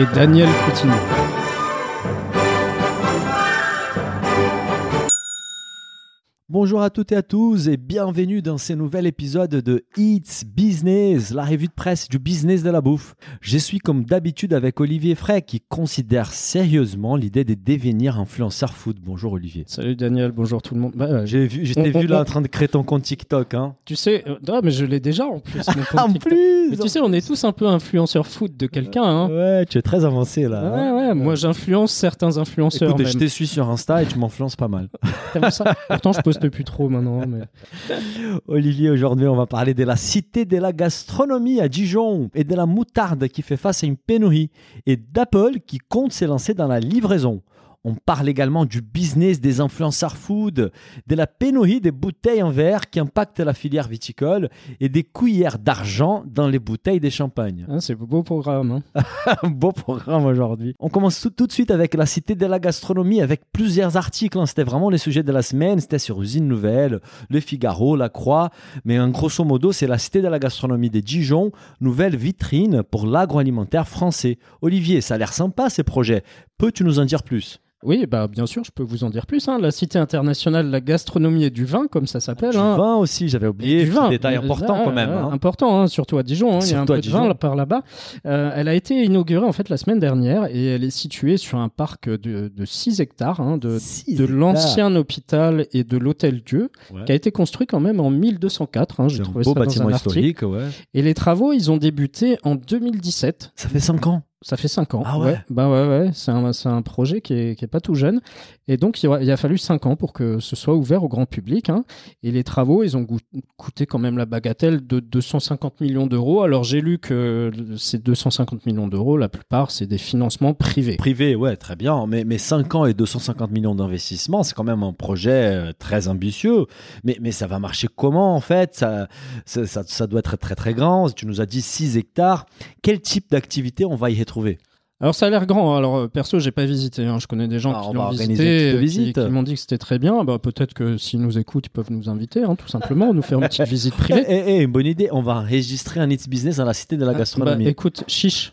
Et Daniel Coutinho. Bonjour à toutes et à tous et bienvenue dans ce nouvel épisode de It's Business, la revue de presse du business de la bouffe. Je suis comme d'habitude avec Olivier Frey qui considère sérieusement l'idée de devenir influenceur food. Bonjour Olivier. Salut Daniel, bonjour tout le monde. Bah, euh, J'ai vu, je t'ai On- vu là on- en train de créer ton compte TikTok. Hein. tu sais, euh, non, mais je l'ai déjà en plus. mon En plus Mais tu sais, on est tous un peu influenceurs foot de quelqu'un. Hein. Ouais, tu es très avancé là. hein. Ouais, ouais, moi j'influence certains influenceurs. Écoute, même. je te suis sur Insta et tu m'influences pas mal. Vu ça? Pourtant, je plus trop maintenant. Olivier, aujourd'hui, on va parler de la cité de la gastronomie à Dijon et de la moutarde qui fait face à une pénurie et d'Apple qui compte s'élancer dans la livraison. On parle également du business des influenceurs food, de la pénurie des bouteilles en verre qui impacte la filière viticole et des cuillères d'argent dans les bouteilles de champagne. Hein, c'est un beau programme. Hein. Un beau programme aujourd'hui. On commence tout, tout de suite avec la cité de la gastronomie avec plusieurs articles. hein. C'était vraiment les sujets de la semaine. C'était sur Usine Nouvelle, Le Figaro, La Croix. Mais en grosso modo, c'est la cité de la gastronomie de Dijon, nouvelle vitrine pour l'agroalimentaire français. Olivier, ça a l'air sympa ces projets. Peux-tu nous en dire plus? Oui, bah, bien sûr, je peux vous en dire plus. Hein. La Cité internationale de la gastronomie et du vin, comme ça s'appelle. Du hein. vin aussi, j'avais oublié. du vin. détail important Ah, quand même. ah, hein. Important, surtout à Dijon. Il y a un peu de vin là- par là-bas. Euh, elle a été inaugurée en fait la semaine dernière et elle est située sur un parc de, de 6 hectares de, l'ancien hôpital et de l'hôtel Dieu, Ouais. qui a été construit quand même en 1204. hein, J'ai C'est un trouvé beau ça dans un article. ouais. Et les travaux, ils ont débuté en 2017. Ça fait 5 ans. Ça fait 5 ans. Ah ouais Bah ouais, ouais. C'est un, un projet qui est, qui est pas tout jeune. Et donc, il, a fallu 5 ans pour que ce soit ouvert au grand public. hein. Et les travaux, ils ont coûté quand même la bagatelle de 250 millions d'euros. Alors, j'ai lu que ces 250 millions d'euros, la plupart, c'est des financements privés. Privé, ouais, très bien. Mais, mais 5 ans et 250 millions d'investissements, c'est quand même un projet euh, très ambitieux. Mais, mais ça va marcher comment, en fait? Ça, ça, ça, ça doit être très, très grand. Tu nous as dit 6 hectares. Quel type d'activité on va y retrouver Alors, ça a l'air grand. Alors, euh, perso, j'ai pas visité. hein. Je connais des gens Ah, qui l'ont visité, qui, m'ont dit que c'était très bien. Bah, peut-être que s'ils nous écoutent, ils peuvent nous inviter, hein, tout simplement, nous faire une petite visite Eh, privée. eh, eh, une bonne idée. On va enregistrer un It's Business dans la cité de la Ah, gastronomie. bah, écoute, chiche.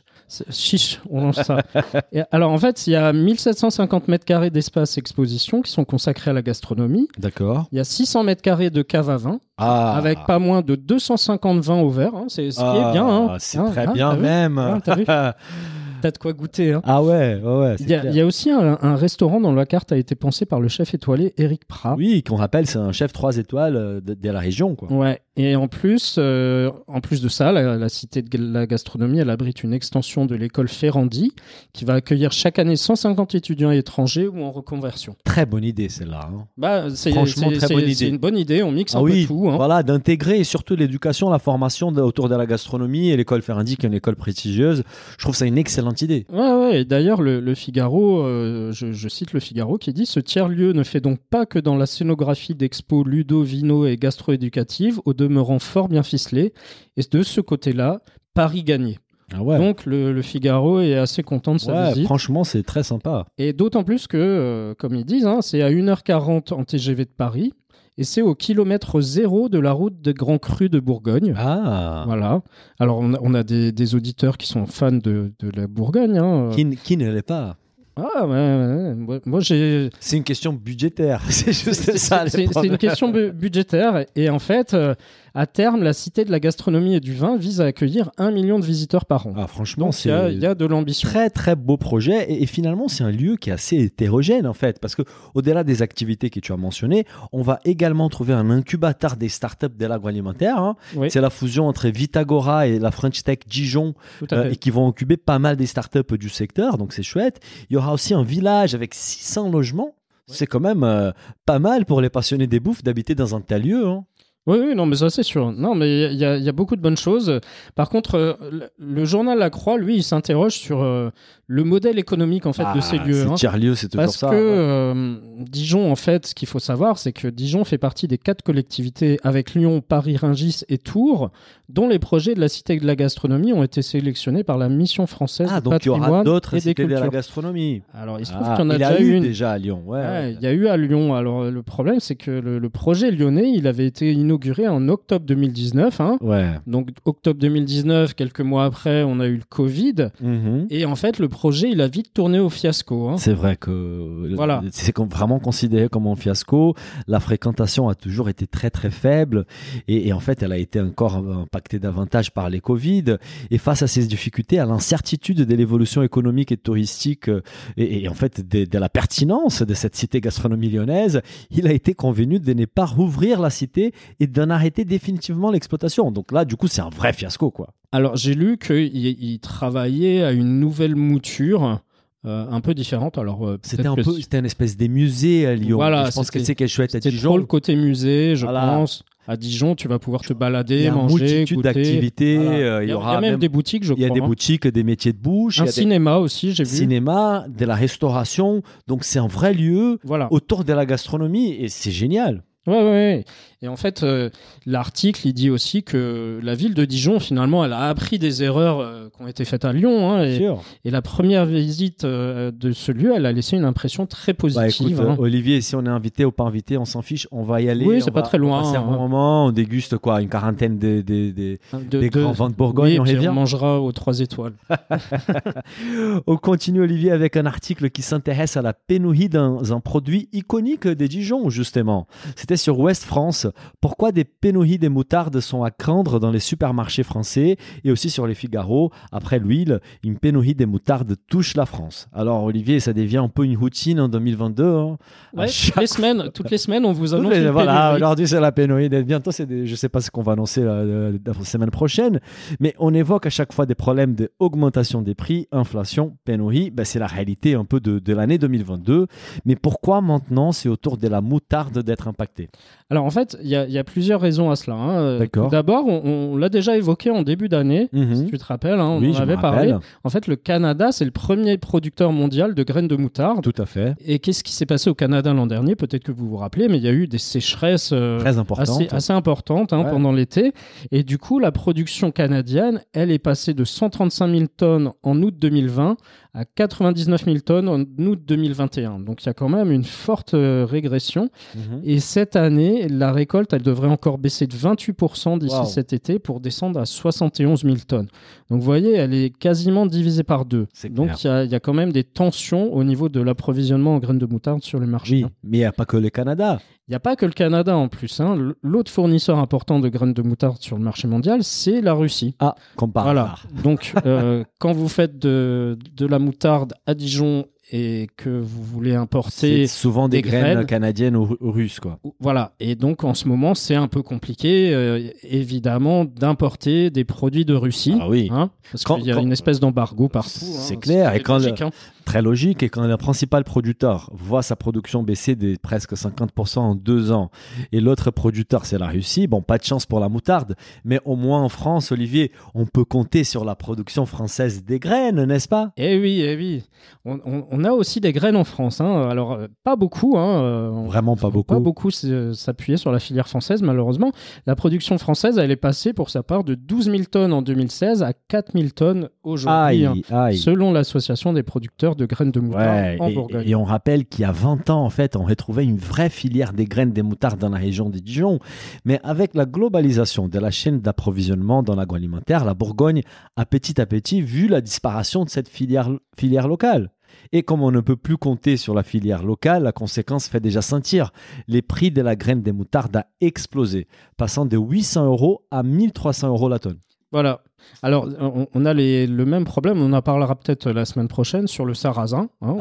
Chiche, on lance ça. Et alors en fait, il y a 1750 mètres carrés d'espace exposition qui sont consacrés à la gastronomie. D'accord. Il y a 600 mètres carrés de cave à vin, Ah, avec pas moins de 250 vins au verre. hein. C'est ce qui Ah, est bien. hein. C'est Hein, très hein, bien même. T'as vu T'as de quoi goûter. hein. ah ouais, ouais, Il y, a, y aussi un, un restaurant dont la carte a été pensée par le chef étoilé Eric Prat. Oui, qu'on rappelle, c'est un chef 3 étoiles euh, de, de la région. Quoi. Ouais, et en plus, euh, en plus de ça, la, la cité de la gastronomie, elle abrite une extension de l'école Ferrandi qui va accueillir chaque année 150 étudiants étrangers ou en reconversion. Très bonne idée, celle-là. hein. Bah, c'est Franchement, c'est- très c'est- bonne C'est idée. une bonne idée, on mixe Ah un oui, peu tout. hein. voilà, d'intégrer et surtout l'éducation, la formation de- autour de la gastronomie et l'école Ferrandi, qui est une école prestigieuse. Je trouve ça une excellente idée. Ouais, ouais, et d'ailleurs, le, le Figaro, euh, je, je cite le Figaro qui dit Ce tiers-lieu ne fait donc pas que dans la scénographie d'expo ludo, vino et gastro-éducative, au demeurant fort bien ficelé. Et de ce côté-là, Paris gagné. Ah ouais. Donc, le, le Figaro est assez content de sa Ouais, visite. franchement, c'est très sympa. Et d'autant plus que, euh, comme ils disent, hein, c'est à 1h40 en TGV de Paris. Et c'est au kilomètre zéro de la route des Grands Crus de Bourgogne. Ah, Voilà. Alors, on a, on a des, des auditeurs qui sont fans de, de la Bourgogne. hein. qui ne l'est pas Ah, ouais. Moi- j'ai. C'est une question budgétaire. C'est juste ça. c'est- une question bu- budgétaire. Et en fait, euh, à terme, la Cité de la gastronomie et du vin vise à accueillir un million de visiteurs par an. Ah, franchement, il y, a- y de l'ambition. très très beau projet et, et finalement c'est un lieu qui est assez hétérogène en fait parce que au-delà des activités que tu as mentionnées, on va également trouver un incubateur des startups de l'agroalimentaire. hein. Oui, C'est la fusion entre Vitagora et la French Tech Dijon euh, et qui vont incuber pas mal des startups du secteur, donc c'est chouette. Il y aura aussi un village avec 600 logements. C'est quand même euh, pas mal pour les passionnés des bouffes d'habiter dans un tel lieu. hein. Oui, oui, non, mais ça c'est sûr. Non, mais il y, y a beaucoup de bonnes choses. Par contre, euh, le, le journal La Croix, lui, il s'interroge sur euh, le modèle économique en fait de ces lieux. Ah, C'est hein. tiers-lieu, c'est toujours Parce ça. que ouais. euh, Dijon, en fait, ce qu'il faut savoir, c'est que Dijon fait partie des quatre collectivités avec Lyon, Paris, Rungis et Tours, dont les projets de la Cité de la gastronomie ont été sélectionnés par la Mission française Ah, du donc il y aura d'autres cités de la gastronomie. Alors, il se trouve Ah, qu'il y en a il déjà eu une. déjà à Lyon. Ouais, il y a eu à Lyon. Alors, le problème, c'est que le, le projet lyonnais, il avait été inauguré en octobre 2019. hein. Ouais. Donc, octobre 2019, quelques mois après, on a eu le Covid. Mhm. Et en fait, le projet, il a vite tourné au fiasco. hein. C'est vrai que Voilà. c'est vraiment considéré comme un fiasco. La fréquentation a toujours été très très faible et, et en fait elle a été encore impactée davantage par les Covid. Et face à ces difficultés, à l'incertitude de l'évolution économique et touristique euh, et, et en fait de, de la pertinence de cette cité gastronomie lyonnaise, il a été convenu de ne pas rouvrir la cité et d'en arrêter définitivement l'exploitation. Donc là, du coup, c'est un vrai fiasco quoi. Alors, j'ai lu qu'il il travaillait à une nouvelle mouture. euh, un peu différente. Alors, euh, C'était un que peu, c'était une espèce des musées à Lyon. Voilà, je pense que c'est quelque chouette à Dijon. trop le côté musée, je Voilà. pense. À Dijon, tu vas pouvoir te Il balader, y a manger, multitude d'activités. Voilà. euh, Il y, a- aura il y a même même- des boutiques, je il y a crois. des hein. boutiques, des métiers de bouche, il Un y a des cinéma aussi, j'ai vu. cinéma, de la restauration. Donc c'est un vrai lieu Voilà. autour de la gastronomie et c'est génial. Ouais, ouais, ouais. Et en fait, euh, l'article, il dit aussi que la ville de Dijon, finalement, elle a appris des erreurs euh, qui ont été faites à Lyon. hein, et, et la première visite euh, de ce lieu, elle a laissé une impression très Bah, positive. écoute, hein. euh, Olivier, si on est invité ou pas invité, on s'en fiche, on va y aller. Oui, c'est pas va- très loin, passer un hein. bon moment, on déguste quoi, une quarantaine des, des, des- de, des de- grands vins de Bourgogne, oui, on revient. on mangera aux trois étoiles. On continue, Olivier, avec un article qui s'intéresse à la pénurie d'un un produit iconique des Dijon, justement. C'était sur Ouest France. Pourquoi des pénuries des moutardes sont à craindre dans les supermarchés français et aussi sur les Figaro? Après l'huile, une pénurie des moutardes touche la France. Alors, Olivier, ça devient un peu une routine en 2022. hein. À Ouais, chaque toutes, les semaines, toutes les semaines, on vous annonce les- une voilà, aujourd'hui c'est la pénurie. Bientôt, c'est des- je sais pas ce qu'on va annoncer la, la- la semaine prochaine, mais on évoque à chaque fois des problèmes d'augmentation des prix, inflation, pénurie. Ben, c'est la réalité un peu de, de l'année 2022. Mais pourquoi maintenant c'est autour de la moutarde d'être impacté? Alors en fait, il y, a- il y a plusieurs raisons à cela. hein. Euh, D'abord, on, on l'a déjà évoqué en début d'année. Mhm. Si tu te rappelles, hein, on Oui, en avait parlé. rappelle. En fait, le Canada, c'est le premier producteur mondial de graines de moutarde. Tout à fait. Et qu'est-ce qui s'est passé au Canada l'an dernier? Peut-être que vous vous rappelez, mais il y a eu des sécheresses euh, Très assez, assez importantes hein, Ouais. pendant l'été. Et du coup, la production canadienne, elle est passée de 135 000 tonnes en août 2020 à 99 000 tonnes en août 2021. Donc il y a quand même une forte euh, régression. Mhm. Et cette année, la récolte, elle devrait encore baisser de 28% d'ici Wow. cet été pour descendre à 71 000 tonnes. Donc vous voyez, elle est quasiment divisée par deux. Donc il y, a- il y a quand même des tensions au niveau de l'approvisionnement en graines de moutarde sur le marché. Oui, hein. mais il n'y a pas que le Canada. Il n'y a pas que le Canada en plus. hein. L'autre fournisseur important de graines de moutarde sur le marché mondial, c'est la Russie. Ah, comme par voilà. Donc euh, quand vous faites de, de la moutarde à Dijon et que vous voulez C'est importer souvent des, des graines, graines. canadiennes ou, ou russes, quoi. Voilà, et donc en ce moment, c'est un peu compliqué, euh, évidemment, d'importer des produits de Russie. Ah oui. hein, parce qu'il y a quand- une espèce d'embargo partout. C'est hein, clair, et quand logique, hein. Très logique, et quand le principal producteur voit sa production baisser de presque 50% en deux ans, et l'autre producteur, c'est la Russie, bon, pas de chance pour la moutarde, mais au moins en France, Olivier, on peut compter sur la production française des graines, n'est-ce pas? Eh oui, eh oui. On, on- on a aussi des graines en France. hein. Alors, euh, pas beaucoup. Hein. euh, on- Vraiment pas beaucoup. Pas beaucoup s'appuyer sur la filière française, malheureusement. La production française, elle est passée pour sa part de 12 000 tonnes en 2016 à 4 000 tonnes aujourd'hui, hein, selon l'association des producteurs de graines de moutarde Ouais, en et, Bourgogne. et on rappelle qu'il y a 20 ans, en fait, on retrouvait une vraie filière des graines des moutardes dans la région de Dijon. Mais avec la globalisation de la chaîne d'approvisionnement dans l'agroalimentaire, la Bourgogne a petit à petit vu la disparition de cette filière, filière locale. Et comme on ne peut plus compter sur la filière locale, la conséquence fait déjà sentir. Les prix de la graine des moutardes a explosé, passant de 800 euros à 1300 euros la tonne. Voilà. Alors, on, on a les, le même problème, on en parlera peut-être la semaine prochaine sur le sarrasin. hein,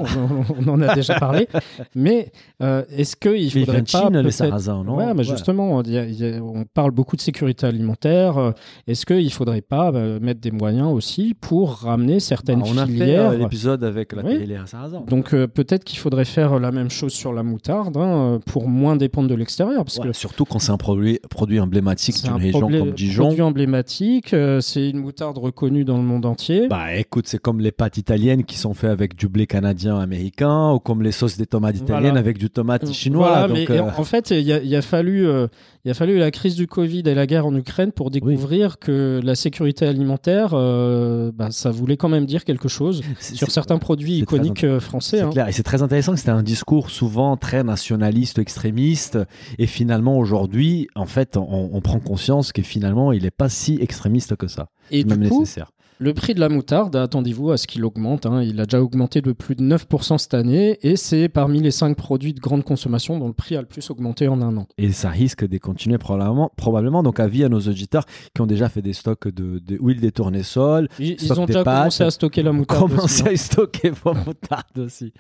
on, on en a déjà parlé. Mais euh, est-ce qu'il faudrait pas Chine, les peut-être- sarrasins, non Ouais, mais justement, il y a- il y a- on parle beaucoup de sécurité alimentaire. euh, Est-ce qu'il ne faudrait pas euh, mettre des moyens aussi pour ramener certaines Bah, on a fait filières euh, l'épisode avec la Oui. et les sarrasins. Donc euh, peut-être qu'il faudrait faire la même chose sur la moutarde hein, pour moins dépendre de l'extérieur. Parce Ouais, que surtout quand c'est un produit, produit emblématique c'est d'une un région comme Dijon. produit emblématique, euh, c'est une moutarde reconnue dans le monde entier. Bah écoute, c'est comme les pâtes italiennes qui sont faites avec du blé canadien américain ou comme les sauces des tomates italiennes Voilà. avec du tomate chinois. Voilà, donc, mais euh, en fait, il y, a- fallu, euh, a fallu la crise du Covid et la guerre en Ukraine pour découvrir que la sécurité alimentaire, euh, bah, ça voulait quand même dire quelque chose sur certains produits iconiques euh, français. C'est hein. clair. Et c'est très intéressant que c'était un discours souvent très nationaliste, extrémiste. Et finalement, aujourd'hui, en fait, on, on prend conscience que finalement, il n'est pas si extrémiste que ça. Et même du coup, nécessaire. Le prix de la moutarde, attendez-vous à ce qu'il augmente. hein. Il a déjà augmenté de plus de 9% cette année et c'est parmi les 5 produits de grande consommation dont le prix a le plus augmenté en un an. Et ça risque de continuer probablement. probablement. Donc, avis à nos auditeurs qui ont déjà fait des stocks de, de huile des tournesols. Ils, ils ont déjà pâtes. commencé à stocker la moutarde. aussi, Commencez hein. à stocker vos moutardes aussi.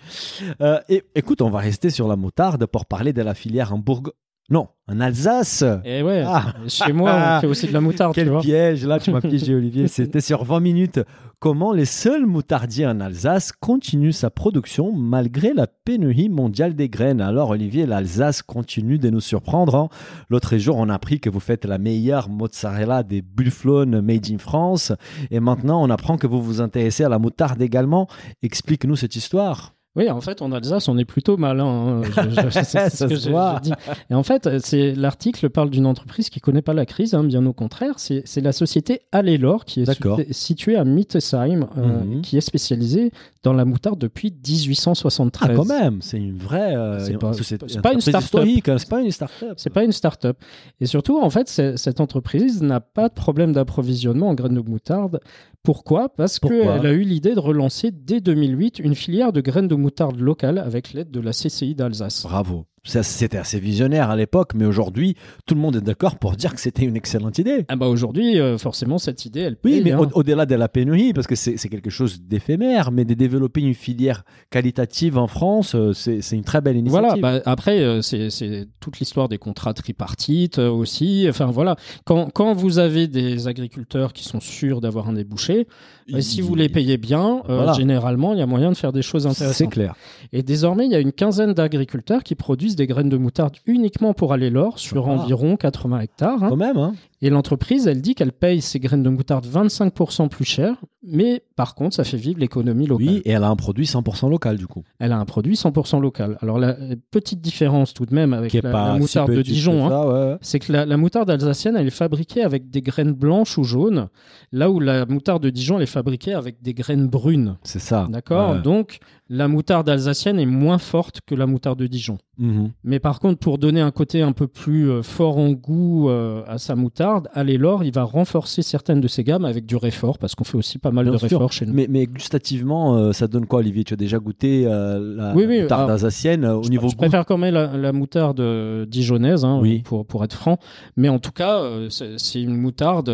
Euh, et écoute, on va rester sur la moutarde pour parler de la filière en Bourgogne. Non, en Alsace. Et ouais, Ah. chez moi, on fait aussi de la moutarde, tu Quel vois. piège, là tu m'as piégé Olivier, c'était sur 20 minutes. Comment les seuls moutardiers en Alsace continuent sa production malgré la pénurie mondiale des graines? Alors Olivier, l'Alsace continue de nous surprendre. hein. L'autre jour, on a appris que vous faites la meilleure mozzarella des bufflons made in France. Et maintenant, on apprend que vous vous intéressez à la moutarde également. Explique-nous cette histoire. Oui, en fait, en Alsace, on est plutôt malin. hein. Je- je- c'est ce que j'ai dit. Et en fait, c'est l'article parle d'une entreprise qui connaît pas la crise, hein, bien au contraire. C'est la société Allelor qui est située à Mittesheim, euh, Mhm. qui est spécialisée dans la moutarde depuis 1873. Ah, quand même, c'est une vraie euh, C'est pas- une start-up. hein, c'est pas une start-up. C'est pas une start-up. Et surtout, en fait, cette entreprise n'a pas de problème d'approvisionnement en graines de moutarde. Pourquoi Parce qu'elle a eu l'idée de relancer dès 2008 une filière de graines de moutarde locales avec l'aide de la CCI d'Alsace. Bravo. C'était assez visionnaire à l'époque, mais aujourd'hui, tout le monde est d'accord pour dire que c'était une excellente idée. Ah bah aujourd'hui, euh, forcément, cette idée, elle Oui, paye, mais hein. au- au-delà de la pénurie, parce que c'est c'est quelque chose d'éphémère, mais de développer une filière qualitative en France, euh, c'est c'est une très belle initiative. Voilà, bah, après, euh, c'est c'est toute l'histoire des contrats tripartites aussi. Enfin voilà, quand, quand vous avez des agriculteurs qui sont sûrs d'avoir un débouché, bah, si vous les payez bien, Voilà. généralement, il y a moyen de faire des choses c'est intéressantes. clair. Et désormais, il y a une quinzaine d'agriculteurs qui produisent des graines de moutarde uniquement pour aller l'or sur Sympa. environ 80 hectares. hein. Quand même, hein. Et l'entreprise, elle dit qu'elle paye ses graines de moutarde 25% plus cher, mais par contre, ça fait vivre l'économie locale. Oui, et elle a un produit 100% local, du coup. Elle a un produit 100% local. Alors la petite différence tout de même avec la, si moutarde de Dijon, hein, ouais, c'est que la, la moutarde alsacienne, elle est fabriquée avec des graines blanches ou jaunes, là où la moutarde de Dijon, elle est fabriquée avec des graines brunes. C'est ça. D'accord Ouais. Donc, la moutarde alsacienne est moins forte que la moutarde de Dijon. Mhm. Mais par contre, pour donner un côté un peu plus euh, fort en goût euh, à sa moutarde, Allelor, il va renforcer certaines de ses gammes avec du réfort, parce qu'on fait aussi pas mal Bien de sûr. réfort chez nous. Mais, mais gustativement, euh, ça donne quoi, Olivier? Tu as déjà goûté euh, la Oui, oui, moutarde alors, alsacienne euh, au je, niveau je goût? préfère quand même la, la moutarde dijonnaise, hein, Oui. pour, pour être franc. Mais en tout cas, c'est une moutarde.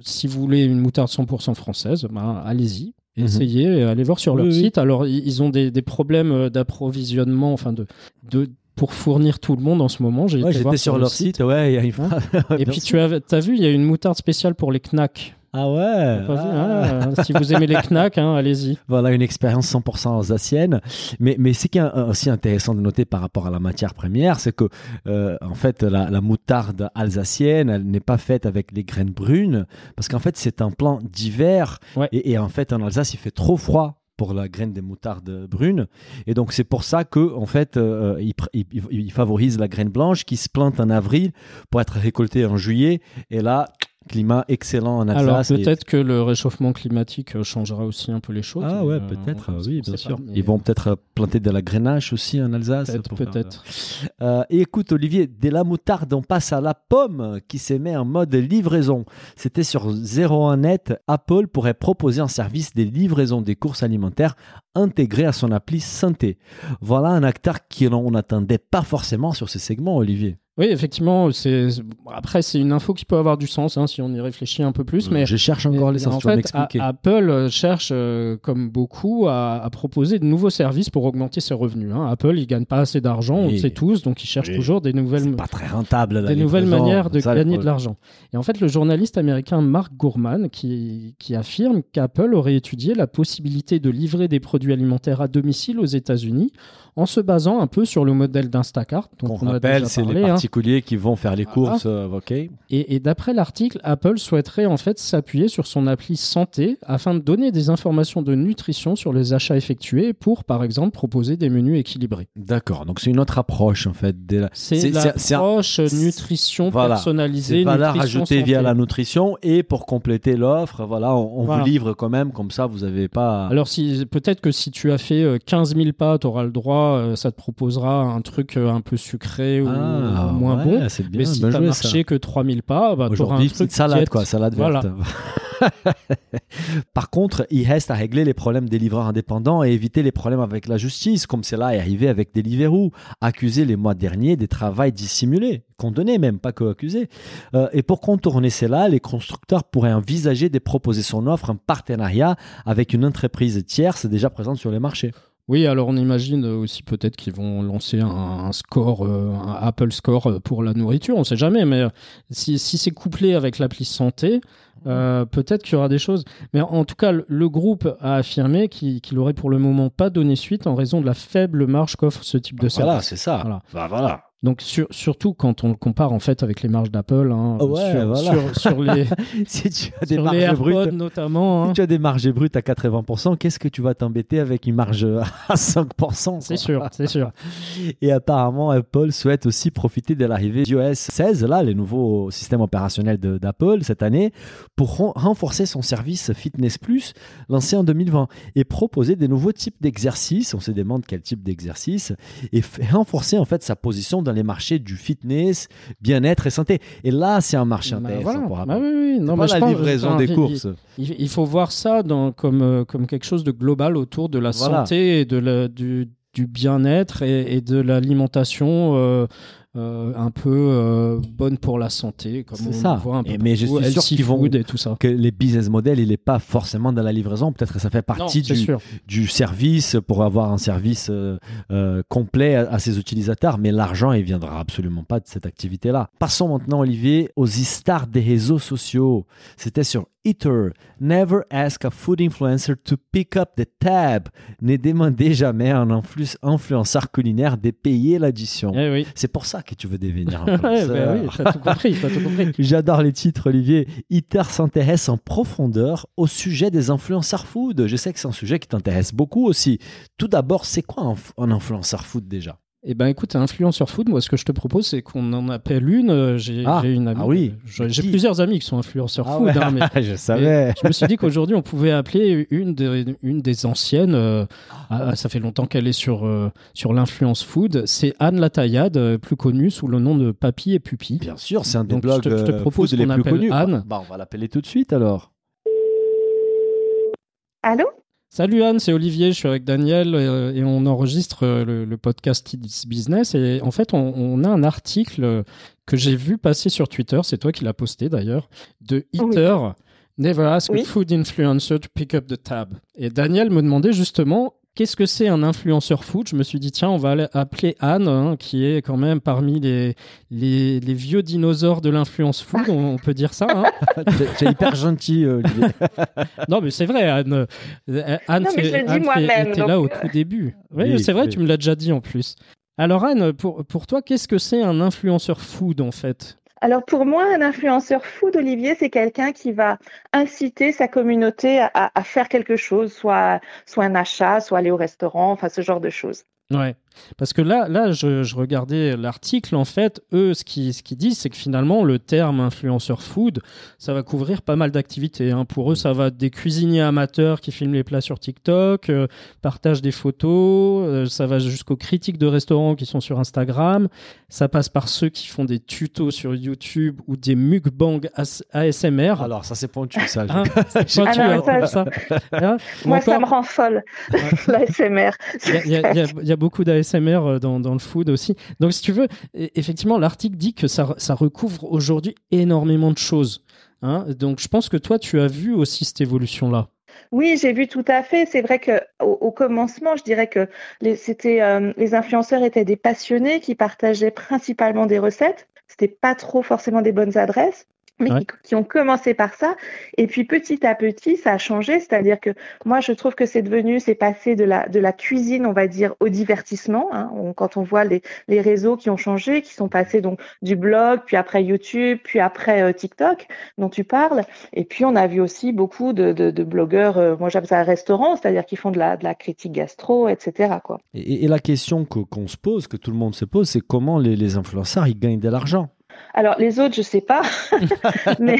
si vous voulez une moutarde 100% française, ben, allez-y. Mhm. Essayez, allez voir sur leur oui. site. Alors, ils ont des, des problèmes d'approvisionnement, enfin de, de pour fournir tout le monde en ce moment. J'ai Ouais, été voir J'étais sur le leur site, ouais, y a une Hein. Et puis tu as, as vu, il y a une moutarde spéciale pour les knacks. Ah ouais? Vu? Ah. Si vous aimez les knacks, hein, allez-y. Voilà une expérience 100% alsacienne. Mais, mais ce qui est aussi intéressant de noter par rapport à la matière première, c'est que euh, en fait la, la moutarde alsacienne, elle n'est pas faite avec les graines brunes, parce qu'en fait c'est un plant d'hiver. Ouais. Et, et en fait en Alsace il fait trop froid pour la graine des moutardes brunes. Et donc c'est pour ça que en fait euh, il, pr- il- il- il favorise la graine blanche qui se plante en avril pour être récoltée en juillet. Et là, climat excellent en Alors Alsace. Et- peut-être que le réchauffement climatique euh, changera aussi un peu les choses. ah ouais, euh, peut-être, on- oui, bien sûr. pas, mais Ils vont peut-être euh, planter de la grenache aussi en Alsace. Peut-être, de-. Euh, et écoute, Olivier, dès la moutarde, on passe à la pomme qui s'est met en mode livraison. C'était sur 01net. Apple pourrait proposer un service des livraisons des courses alimentaires intégré à son appli Santé. Voilà un acteur qu'on n'attendait pas forcément sur ce segment, Olivier. Oui, effectivement, c'est après c'est une info qui peut avoir du sens hein, si on y réfléchit un peu plus, mais je cherche encore les sens. En fait, Apple euh, cherche, euh, comme beaucoup, à, à proposer de nouveaux services pour augmenter ses revenus. hein. Apple, il gagne pas assez d'argent, on le sait tous, donc il cherche Oui. toujours des nouvelles, pas très rentable. des nouvelles manières de Ça, gagner de l'argent. Et en fait, le journaliste américain Mark Gurman qui, qui affirme qu'Apple aurait étudié la possibilité de livrer des produits alimentaires à domicile aux États-Unis en se basant un peu sur le modèle d'Instacart Qu'on on a rappelle, c'est les hein. particuliers qui vont faire les Voilà. courses. euh, ok. Et, et d'après l'article, Apple souhaiterait en fait s'appuyer sur son appli santé afin de donner des informations de nutrition sur les achats effectués pour, par exemple, proposer des menus équilibrés. D'accord. Donc c'est une autre approche en fait. Des... C'est un- l'approche c'est- nutrition voilà. personnalisée. C'est valeur nutrition ajoutée via la nutrition et pour compléter l'offre, voilà, on, on Voilà. vous livre quand même comme ça, vous n'avez pas. Alors si, peut-être que si tu as fait euh, 15 000 pas, tu auras le droit, euh, ça te proposera un truc euh, un peu sucré ou, Ah, moins ouais, bon. bien, Mais si tu as joué, marché ça. que 3000 pas, bah, tu auras un truc salade quoi, salade Voilà. verte. Par contre, il reste à régler les problèmes des livreurs indépendants et éviter les problèmes avec la justice, comme cela est arrivé avec Deliveroo, accusé les mois derniers des travails dissimulés, condamné même, pas que accusé. Euh, et pour contourner cela, les constructeurs pourraient envisager de proposer son offre en partenariat avec une entreprise tierce déjà présente sur les marchés. Oui, alors on imagine aussi peut-être qu'ils vont lancer un, un score, euh, un Apple Score pour la nourriture, on ne sait jamais, mais euh, si, si c'est couplé avec l'appli santé, euh, peut-être qu'il y aura des choses. Mais en tout cas, le, groupe a affirmé qu'il qu'il aurait pour le moment pas donné suite en raison de la faible marge qu'offre ce type de Voilà, service. c'est ça. Voilà. Bah, voilà. Donc sur- surtout quand on le compare en fait avec les marges d'Apple, hein, Ouais, sur, voilà. sur- sur les, si tu as des marges AirPods brutes, notamment. hein. si tu as des marges brutes à 80%, qu'est-ce que tu vas t'embêter avec une marge à 5% C'est sûr, c'est sûr. Et apparemment, Apple souhaite aussi profiter de l'arrivée d'iOS 16, là, les nouveaux systèmes opérationnels de- d'Apple cette année, pour ren- renforcer son service Fitness Plus, lancé en 2020, et proposer des nouveaux types d'exercices. On se demande quel type d'exercice, et renforcer en fait sa position dans les marchés du fitness, bien-être et santé. Et là, c'est un marché Bah, intéressant voilà. pour Apple. Bah oui, oui. Non, C'est mais pas je la pense- livraison des il- courses. Il, il faut voir ça dans, comme, euh, comme quelque chose de global autour de la Voilà. santé et de la, du, du bien-être et, et de l'alimentation euh, euh, un peu euh, bonne pour la santé, comme on ça. le voit un peu Et- mais je suis sûr qu'ils vont- et tout ça. que les business models, il n'est pas forcément dans la livraison. Peut-être que ça fait partie du, service pour avoir un service euh, euh, complet à, à ses utilisateurs, mais l'argent, il viendra absolument pas de cette activité-là. Passons maintenant, Olivier, aux stars des réseaux sociaux. C'était sur Eater. Never ask a food influencer to pick up the tab. Ne demandez jamais à un influ- influenceur culinaire de payer l'addition. Eh oui. C'est pour ça que tu veux devenir influenceur. bah oui, t'as tout compris, t'as tout compris. J'adore les titres, Olivier. ITER s'intéresse en profondeur au sujet des influenceurs food. Je sais que c'est un sujet qui t'intéresse beaucoup aussi. Tout d'abord, c'est quoi un, un influenceur food déjà? Eh ben écoute, influenceur food, moi ce que je te propose c'est qu'on en appelle une. euh, J'ai Ah, j'ai une amie. ah oui. J'ai j'ai plusieurs amis qui sont influenceurs Ah food. ouais. hein, mais Je savais. je me suis dit qu'aujourd'hui, on pouvait appeler une des, une des anciennes. euh, ah, ça fait longtemps qu'elle est sur, euh, sur l'influence food. C'est Anne Lataillade, euh, plus connue sous le nom de Papy et Pupi. Bien sûr, c'est un des Donc, je blogs te- je te euh, propose food les qu'on plus appelle connus. Anne. Bah, on va l'appeler tout de suite alors. Allô? Salut Anne, c'est Olivier, je suis avec Daniel euh, et on enregistre euh, le, le podcast It's Business. Et en fait, on, on a un article que j'ai vu passer sur Twitter, c'est toi qui l'as posté d'ailleurs, de Eater. Never ask a food influencer to pick up the tab. Et Daniel me demandait justement qu'est-ce que c'est un influenceur food. Je me suis dit, tiens, on va appeler Anne, hein, qui est quand même parmi les, les, les vieux dinosaures de l'influence food, on, on peut dire ça. hein. Tu es- tu es hyper gentil, euh, Olivier. Non, mais c'est vrai, Anne. Euh, Anne, Non, fait- Anne fait- moi-même, était là au tout début. Oui, Oui, c'est vrai, oui. tu me l'as déjà dit en plus. Alors, Anne, pour, pour toi, qu'est-ce que c'est un influenceur food en fait? Alors pour moi, un influenceur food, Olivier, c'est quelqu'un qui va inciter sa communauté à faire quelque chose, soit, soit un achat, soit aller au restaurant, enfin ce genre de choses. Ouais. Parce que là, là je, je regardais l'article, en fait, eux, ce qu'ils ce qu'ils disent, c'est que finalement, le terme influenceur food, ça va couvrir pas mal d'activités. hein. Pour eux, ça va des cuisiniers amateurs qui filment les plats sur TikTok, euh, partagent des photos, euh, ça va jusqu'aux critiques de restaurants qui sont sur Instagram, ça passe par ceux qui font des tutos sur YouTube ou des mukbang AS- ASMR. Alors, ça c'est pointu, ça. Hein, c'est Ah pointu, non, hein, ça- ça. Hein Moi, ça me rend folle, l'ASMR. y, y y il y a beaucoup d'ASMR ASMR dans, dans, le food aussi. Donc, si tu veux, e, effectivement, l'article dit que ça, ça recouvre aujourd'hui énormément de choses. Hein Donc, je pense que toi, tu as vu aussi cette évolution-là. Oui, j'ai vu tout à fait. C'est vrai que au, commencement, je dirais que les, c'était euh, les influenceurs étaient des passionnés qui partageaient principalement des recettes. C'était pas trop forcément des bonnes adresses mais qui, ont commencé par ça. Et puis petit à petit, ça a changé. C'est-à-dire que moi, je trouve que c'est devenu, c'est passé de la, de la cuisine, on va dire, au divertissement. Hein. quand on voit les, les réseaux qui ont changé, qui sont passés donc du blog, puis après YouTube, puis après euh, TikTok, dont tu parles. Et puis on a vu aussi beaucoup de, de, de blogueurs, euh, moi j'appelle ça restaurant, c'est-à-dire qui font de la, de la critique gastro, etc. Quoi. Et, et la question qu'on se pose, que tout le monde se pose, c'est comment les, les influenceurs ils gagnent de l'argent? Alors les autres, je sais pas. mais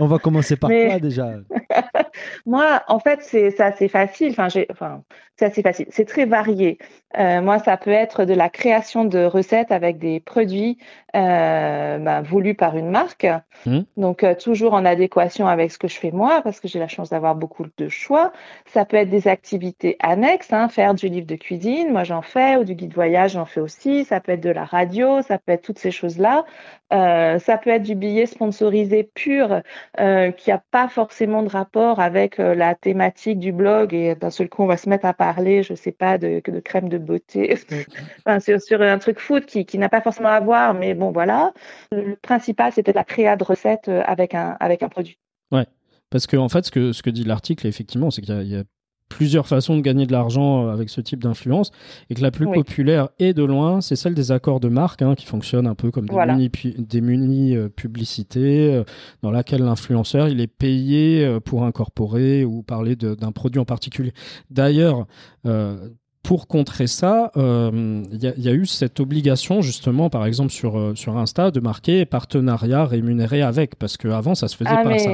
on va commencer par toi déjà. moi, en fait, c'est assez facile. Enfin, enfin c'est assez facile. C'est très varié. Euh, moi, ça peut être de la création de recettes avec des produits euh, ben, voulus par une marque. Mmh. Donc, euh, toujours en adéquation avec ce que je fais moi, parce que j'ai la chance d'avoir beaucoup de choix. Ça peut être des activités annexes, hein, faire du livre de cuisine, moi j'en fais, ou du guide voyage, j'en fais aussi. Ça peut être de la radio, ça peut être toutes ces choses-là. Ça peut être du billet sponsorisé pur qui n'a pas forcément de rapport avec euh, la thématique du blog et d'un seul coup on va se mettre à parler, je sais pas, de, de crème de beauté, enfin, sur, sur, un truc food qui, qui n'a pas forcément à voir, mais bon voilà. Le principal c'était la créa de recettes avec un, avec un produit. Ouais. Parce que en fait, ce que, ce que dit l'article, effectivement, c'est qu'il y, a plusieurs façons de gagner de l'argent euh, avec ce type d'influence et que la plus populaire et de loin, c'est celle des accords de marque hein, qui fonctionnent un peu comme des mini, des muni euh, publicités euh, dans laquelle l'influenceur il est payé pour incorporer ou parler d'un produit en particulier. D'ailleurs, pour contrer ça, il y, a eu cette obligation justement, par exemple sur sur Insta, de marquer partenariat rémunéré avec, parce qu'avant ça se faisait ah, pas ça.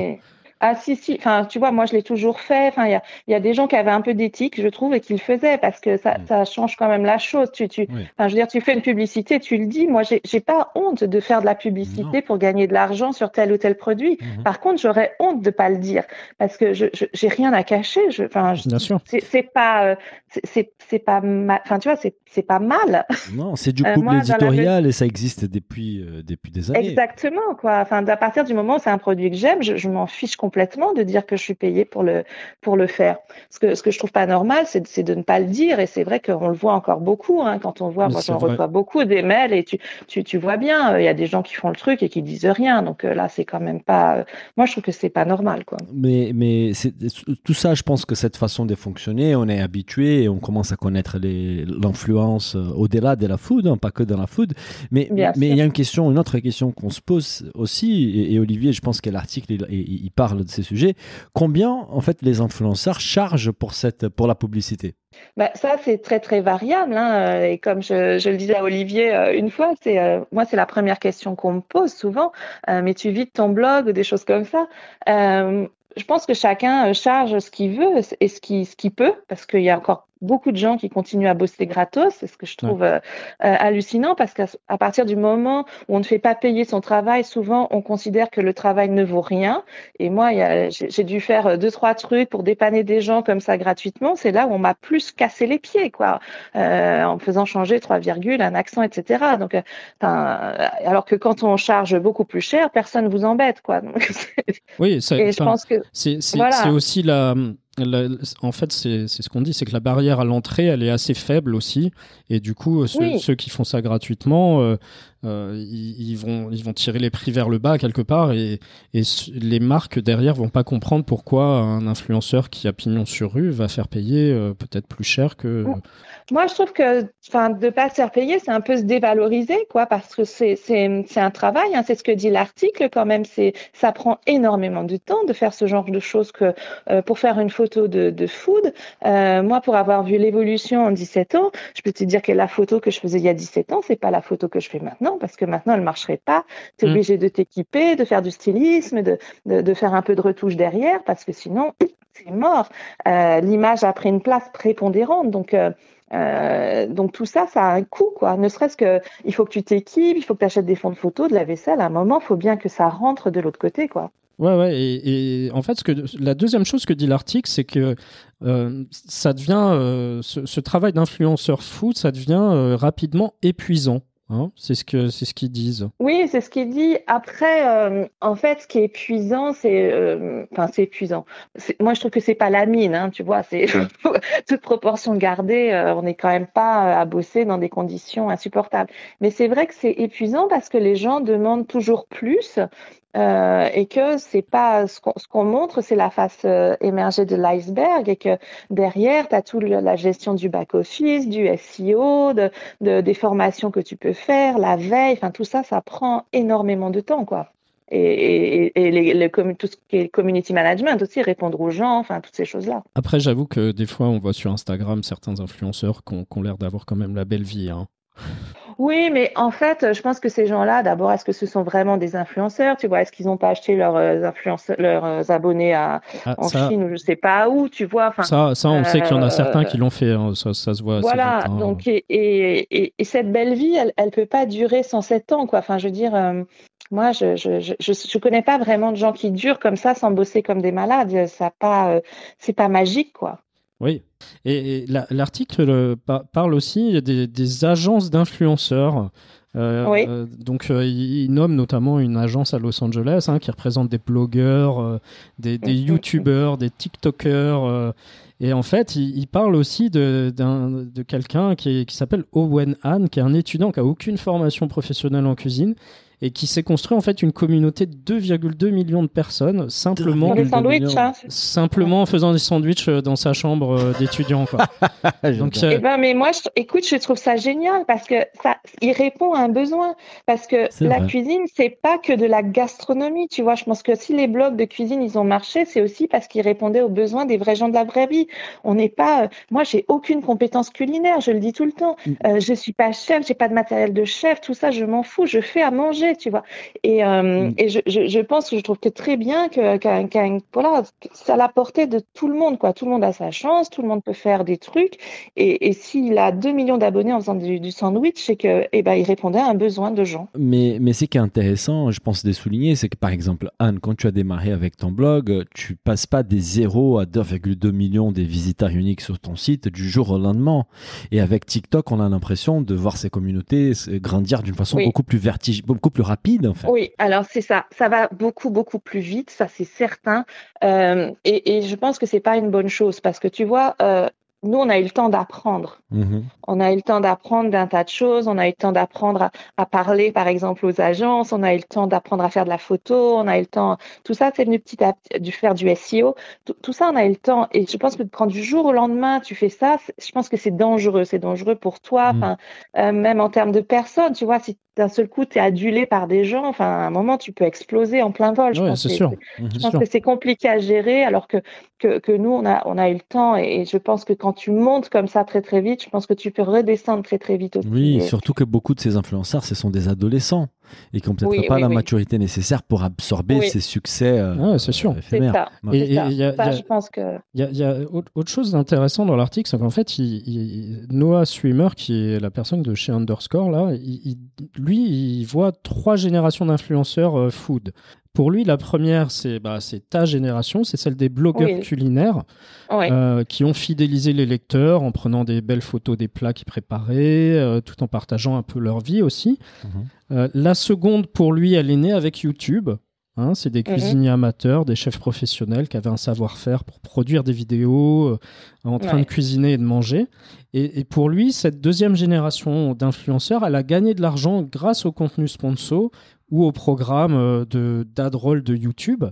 Ah si si, enfin tu vois, moi je l'ai toujours fait. Enfin il y a, y a des gens qui avaient un peu d'éthique, je trouve, et qui le faisaient parce que ça, mm. ça change quand même la chose. Tu tu, enfin je veux dire, tu fais une publicité, tu le dis. Moi j'ai j'ai pas honte de faire de la publicité pour gagner de l'argent sur tel ou tel produit. Mm-hmm. Par contre, j'aurais honte de pas le dire parce que je j'ai rien à cacher. Je, enfin bien sûr. C'est pas euh, c'est c'est pas enfin tu vois c'est c'est pas mal. Non, c'est du euh, couple éditorial et ça existe depuis euh, depuis des années. Exactement quoi. Enfin à partir du moment où c'est un produit que j'aime, je, je m'en fiche complètement de dire que je suis payée pour le, pour le faire. Ce que, ce que je trouve pas normal, c'est de ne pas le dire. Et c'est vrai qu'on le voit encore beaucoup. Hein, quand on voit, moi j'en reçois beaucoup des mails et tu, tu, tu vois bien, euh, il y a des gens qui font le truc et qui disent rien. Donc euh, là, c'est quand même pas. Euh, moi, je trouve que c'est pas normal. Quoi. Mais, mais tout ça, je pense que cette façon de fonctionner, on est habitué et on commence à connaître l'influence au-delà de la food, hein, pas que dans la food. Mais mais il y a une question, une autre question qu'on se pose aussi. Et, Olivier, je pense que l'article, il, il parle de ces sujets. Combien, en fait, les influenceurs chargent pour, cette, pour la publicité? Bah, ça, c'est très, très variable. Hein. Et comme je, je, le disais à Olivier euh, une fois, euh, moi, c'est la première question qu'on me pose souvent. Euh, mais tu vides ton blog ou des choses comme ça je pense que chacun charge ce qu'il veut et ce qu'il qu'il peut, parce qu'il y a encore beaucoup de gens qui continuent à bosser gratos. C'est ce que je trouve euh, euh, hallucinant parce qu'à partir du moment où on ne fait pas payer son travail, souvent on considère que le travail ne vaut rien. Et moi, j'ai dû faire euh, deux trois trucs pour dépanner des gens comme ça gratuitement. C'est là où on m'a plus cassé les pieds, quoi, euh, en faisant changer trois virgules, un accent, etc. Donc, alors que quand on charge beaucoup plus cher, personne vous embête, quoi. Donc, oui, et je pense que c'est voilà. aussi la en fait, c'est ce qu'on dit, c'est que la barrière à l'entrée, elle est assez faible aussi. Et du coup, ceux, qui font ça gratuitement, euh, euh, ils, vont, ils vont tirer les prix vers le bas quelque part. Et, les marques derrière vont pas comprendre pourquoi un influenceur qui a pignon sur rue va faire payer euh, peut-être plus cher que. Moi, je trouve que, de pas se faire payer, c'est un peu se dévaloriser, quoi, parce que c'est un travail. Hein, c'est ce que dit l'article quand même. Ça prend énormément de temps de faire ce genre de choses que pour faire une photo de, de food. moi, pour avoir vu l'évolution en 17 ans, je peux te dire que la photo que je faisais il y a 17 ans, c'est pas la photo que je fais maintenant, parce que maintenant elle marcherait pas. Tu es mm. obligé de t'équiper, de faire du stylisme, de, de, de, faire un peu de retouche derrière, parce que sinon c'est mort. Euh, L'image a pris une place prépondérante, donc. Euh, euh, donc tout ça, ça a un coût, quoi. Ne serait-ce que, il faut que tu t'équipes, il faut que tu achètes des fonds de photos, de la vaisselle. À un moment, il faut bien que ça rentre de l'autre côté, quoi. Ouais, ouais. Et, et en fait, ce que, la deuxième chose que dit l'article, c'est que euh, ça devient, euh, ce, ce travail d'influenceur food, ça devient euh, rapidement épuisant. Hein c'est ce que c'est ce qu'ils disent. Oui, c'est ce qu'il dit. Après, euh, en fait, ce qui est épuisant, c'est, euh, enfin, c'est épuisant. Moi, je trouve que c'est pas la mine, hein, tu vois. C'est toute proportion gardée. euh, on n'est quand même pas à bosser dans des conditions insupportables. Mais c'est vrai que c'est épuisant parce que les gens demandent toujours plus. Euh, et que c'est pas ce qu'on montre, c'est la face euh, émergée de l'iceberg et que derrière, tu as toute la gestion du back-office, du SEO, de, de- des formations que tu peux faire, la veille, enfin tout ça, ça prend énormément de temps, quoi. Et, tout ce qui est community management aussi, répondre aux gens, enfin toutes ces choses-là. Après, j'avoue que des fois, on voit sur Instagram certains influenceurs qui ont, ont l'air d'avoir quand même la belle vie. Hein. Oui, mais en fait, je pense que ces gens-là, d'abord, est-ce que ce sont vraiment des influenceurs? Tu vois, est-ce qu'ils n'ont pas acheté leurs euh, influenceurs, leurs euh, abonnés à, Ah, en ça, Chine ou je sais pas où, tu vois? Enfin, ça, ça, on sait qu'il y en a euh, certains qui l'ont fait. hein. Ça, ça se voit. assez Voilà, vite, hein. donc et, et, et- et cette belle vie, elle, elle peut pas durer 107 ans, quoi. Enfin, je veux dire, euh, moi, je, je, je, je, je connais pas vraiment de gens qui durent comme ça sans bosser comme des malades. Ça pas, euh, c'est pas magique, quoi. Oui. Et, et la- l'article euh, pa- parle aussi des, des agences d'influenceurs. Euh, Oui. euh, donc, euh, il, il nomme notamment une agence à Los Angeles hein, qui représente des blogueurs, des, des Mhm. YouTubeurs, des TikTokers. et en fait, il, il parle aussi de, de quelqu'un qui, qui s'appelle Owen Han, qui est un étudiant qui a aucune formation professionnelle en cuisine et qui s'est construit en fait une communauté de 2,2 millions de personnes simplement Pour les 2,2 sandwichs, millions. hein. simplement en faisant des sandwichs euh, dans sa chambre euh, d'étudiant. Donc euh, Eh ben, mais moi, je, écoute, je trouve ça génial parce que ça, il répond à un besoin. Parce que la vrai. cuisine, c'est pas que de la gastronomie, tu vois. Je pense que si les blogs de cuisine, ils ont marché, c'est aussi parce qu'ils répondaient aux besoins des vrais gens de la vraie vie. On n'est pas, euh, moi, j'ai aucune compétence culinaire, je le dis tout le temps. Mm. Euh, je suis pas chef, j'ai pas de matériel de chef, tout ça, je m'en fous. Je fais à manger, tu vois. Et, euh, Mm. et je, je, je pense que je trouve que très bien que, qu'un, qu'un- voilà, à la portée de tout le monde, quoi. Tout le monde a sa chance, tout le monde peut faire des trucs. Et, et s'il a 2 millions d'abonnés en faisant du, du sandwich, c'est que, eh ben, il répondait à un besoin de gens. Mais, mais ce qui est intéressant, je pense de souligner, c'est que par exemple, Anne, quand tu as démarré avec ton blog, tu passes pas des 0 à 2,2 millions des visiteurs uniques sur ton site du jour au lendemain. Et avec TikTok, on a l'impression de voir ces communautés grandir d'une façon Oui. beaucoup plus vertige, beaucoup plus rapide en fait. Oui, alors c'est ça. Ça va beaucoup, beaucoup plus vite, ça c'est certain. Euh, et, et je pense que c'est pas une bonne chose parce que tu vois, euh, nous, on a eu le temps d'apprendre. Mhm. On a eu le temps d'apprendre d'un tas de choses. On a eu le temps d'apprendre à, à parler, par exemple, aux agences. On a eu le temps d'apprendre à faire de la photo. On a eu le temps. Tout ça, c'est venu petit à petit, du faire du SEO. Tout, tout ça, on a eu le temps. Et je pense que quand du jour au lendemain, tu fais ça, je pense que c'est dangereux. C'est dangereux pour toi. Enfin, euh, même en termes de personnes, tu vois, si d'un seul coup, tu es adulé par des gens, enfin, à un moment, tu peux exploser en plein vol. Je ouais, pense c'est que sûr. Mhm. je C'est pense sûr. que c'est compliqué à gérer, alors que, que, que nous, on a, on a eu le temps. Et, et je pense que quand tu montes comme ça très, très vite, je pense que tu peux redescendre très, très vite aussi. Oui, Et- surtout que beaucoup de ces influenceurs, ce sont des adolescents et qui n'ont peut-être Oui, pas oui, la oui. maturité nécessaire pour absorber Oui. ces succès euh, Ouais, c'est sûr. C'est éphémères. il y a- Ça, il y a- je pense que. Il y a, il y a autre, autre chose d'intéressant dans l'article, c'est qu'en fait, il- il- Noah Swimmer, qui est la personne de chez Underscore, là, il- il- lui, il voit trois générations d'influenceurs euh, food. Pour lui, la première, c'est bah, ta génération, c'est celle des blogueurs Oui. culinaires Ouais. euh, qui ont fidélisé les lecteurs en prenant des belles photos des plats qu'ils préparaient, euh, tout en partageant un peu leur vie aussi. Mhm. Euh, la seconde, pour lui, elle est née avec YouTube. Hein, c'est des cuisiniers amateurs, des chefs professionnels qui avaient un savoir-faire pour produire des vidéos euh, en train Ouais. de cuisiner et de manger. Et, et pour lui, cette deuxième génération d'influenceurs, elle a gagné de l'argent grâce au contenu sponsor ou au programme euh, de d'adroll de YouTube.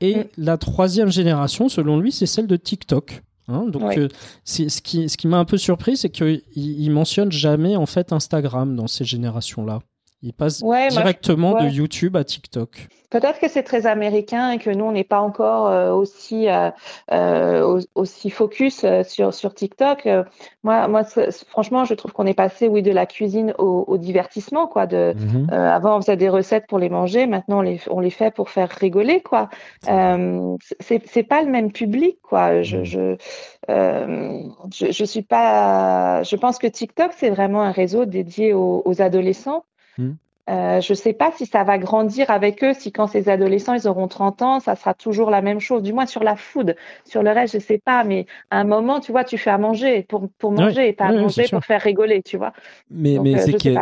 Et Mm. la troisième génération, selon lui, c'est celle de TikTok. Hein, donc, Ouais. euh, c'est- ce qui, ce qui m'a un peu surpris, c'est qu'il il mentionne jamais en fait Instagram dans ces générations-là. Il passe Ouais, moi, je- directement de. YouTube à TikTok. Peut-être que c'est très américain et que nous, on n'est pas encore euh, aussi, euh, euh, au- aussi focus sur, sur TikTok. Moi, moi franchement, je trouve qu'on est passé, oui, de la cuisine au, au divertissement, quoi. De, Mhm. euh, avant, on faisait des recettes pour les manger. Maintenant, on les, on les fait pour faire rigoler, quoi. C'est, pas le même public, quoi. Je, Mm. je, je, je suis pas. Je pense que TikTok, c'est vraiment un réseau dédié aux, aux adolescents. Mm. Euh, je ne sais pas si ça va grandir avec eux, si quand ces adolescents ils auront 30 ans, ça sera toujours la même chose, du moins sur la food. Sur le reste, je ne sais pas, mais à un moment, tu vois, tu fais à manger pour, pour manger et pas à manger pour faire rigoler, tu vois. Mais, mais c'est que,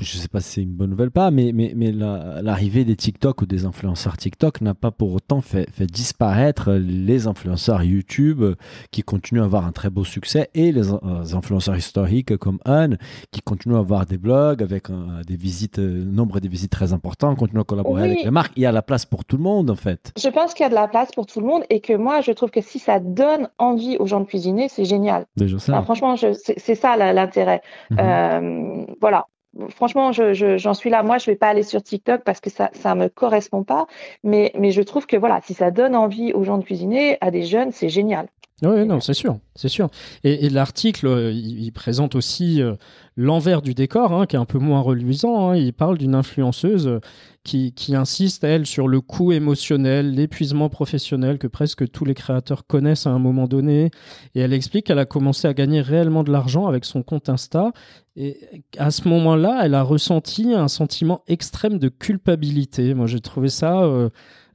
je sais pas si c'est une bonne nouvelle pas, mais, mais, mais l'arrivée des TikTok ou des influenceurs TikTok n'a pas pour autant fait, fait disparaître les influenceurs YouTube qui continuent à avoir un très beau succès et les, influenceurs historiques comme Anne qui continuent à avoir des blogs avec des visites nombre de visites très important, continue à collaborer avec les marques. Il y a la place pour tout le monde, en fait. Je pense qu'il y a de la place pour tout le monde et que moi, je trouve que si ça donne envie aux gens de cuisiner, c'est génial. Déjà ça. franchement, c'est ça l'intérêt. Mhm. Euh, voilà. Franchement, j'en suis là. Moi, je vais pas aller sur TikTok parce que ça, ça me correspond pas. Mais, mais je trouve que voilà, si ça donne envie aux gens de cuisiner, à des jeunes, c'est génial. Oui, non, c'est sûr, c'est sûr. Et, l'article, euh, il, présente aussi euh, l'envers du décor, hein, qui est un peu moins reluisant. Hein. Il parle d'une influenceuse euh, qui, qui, insiste, elle, sur le coût émotionnel, l'épuisement professionnel que presque tous les créateurs connaissent à un moment donné. Et elle explique qu'elle a commencé à gagner réellement de l'argent avec son compte Insta. Et à ce moment-là, elle a ressenti un sentiment extrême de culpabilité. Moi, j'ai trouvé ça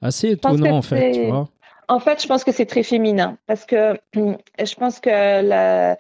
assez étonnant, en fait. Tu vois en fait, je pense que c'est très féminin parce que je pense que la,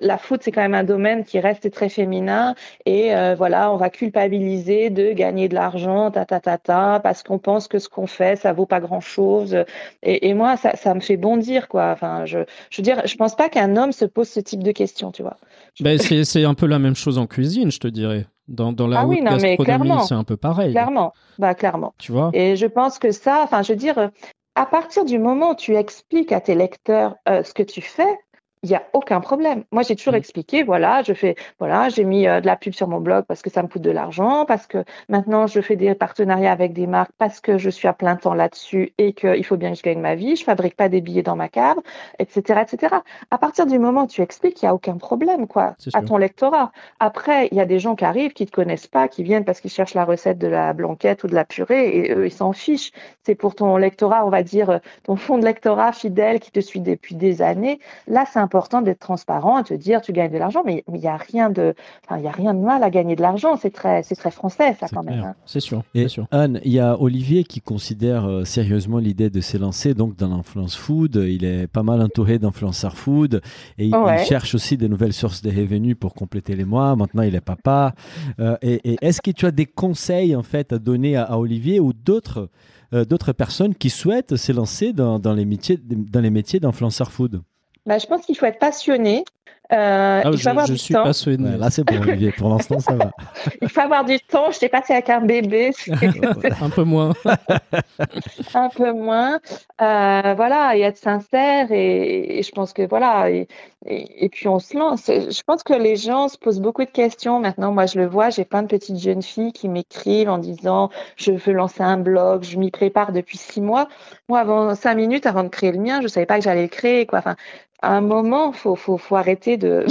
la foot, c'est quand même un domaine qui reste très féminin et euh, voilà, on va culpabiliser de gagner de l'argent, ta, ta, ta, ta, parce qu'on pense que ce qu'on fait, ça vaut pas grand chose. Et, et moi, ça, ça, me fait bondir, quoi. Enfin, je, je veux dire, je pense pas qu'un homme se pose ce type de questions, tu vois. Ben, c'est un peu la même chose en cuisine, je te dirais. Dans, dans la ah oui, gastronomie, c'est un peu pareil. Clairement, bah clairement. Tu vois? Et je pense que ça, enfin, je veux dire, à partir du moment où tu expliques à tes lecteurs euh, ce que tu fais, il n'y a aucun problème. Moi, j'ai toujours mm. expliqué, voilà, je fais, voilà, j'ai mis euh, de la pub sur mon blog parce que ça me coûte de l'argent, parce que maintenant je fais des partenariats avec des marques parce que je suis à plein temps là-dessus et qu'il faut bien que je gagne ma vie. Je fabrique pas des billets dans ma cave, etc., etc. À partir du moment où tu expliques, il n'y a aucun problème, quoi, à ton lectorat. Après, il y a des gens qui arrivent, qui te connaissent pas, qui viennent parce qu'ils cherchent la recette de la blanquette ou de la purée et eux, ils s'en fichent. C'est pour ton lectorat, on va dire, ton fond de lectorat fidèle qui te suit depuis des années. Là, c'est important d'être transparent et te dire tu gagnes de l'argent, mais il n'y a rien de, il y a rien de mal à gagner de l'argent. C'est très, c'est très français ça quand même. Hein. C'est sûr. Et sûr. Anne, il y a Olivier qui considère euh, sérieusement l'idée de s'élancer donc dans l'influence food. Il est pas mal entouré d'influenceurs food et il, cherche aussi des nouvelles sources de revenus pour compléter les mois. Maintenant, il est papa. Euh, et, est-ce que tu as des conseils en fait à donner à, Olivier ou d'autres euh, d'autres personnes qui souhaitent s'élancer dans, dans les métiers dans les métiers d'influenceur food? Bah, je pense qu'il faut être passionné. Euh, ah, il faut je, avoir je du suis temps. passionné. là, c'est bon, Olivier. Pour l'instant, ça va. il faut avoir du temps. Je t'ai passé avec un bébé. un peu moins. un peu moins. Euh, voilà, et être sincère. Et, je pense que voilà. Et, et, puis, on se lance. Je pense que les gens se posent beaucoup de questions. Maintenant, moi, je le vois. J'ai plein de petites jeunes filles qui m'écrivent en disant Je veux lancer un blog. Je m'y prépare depuis six mois. Moi, avant cinq minutes, avant de créer le mien, je ne savais pas que j'allais le créer. Quoi. Enfin, à un moment, faut, faut, faut arrêter de,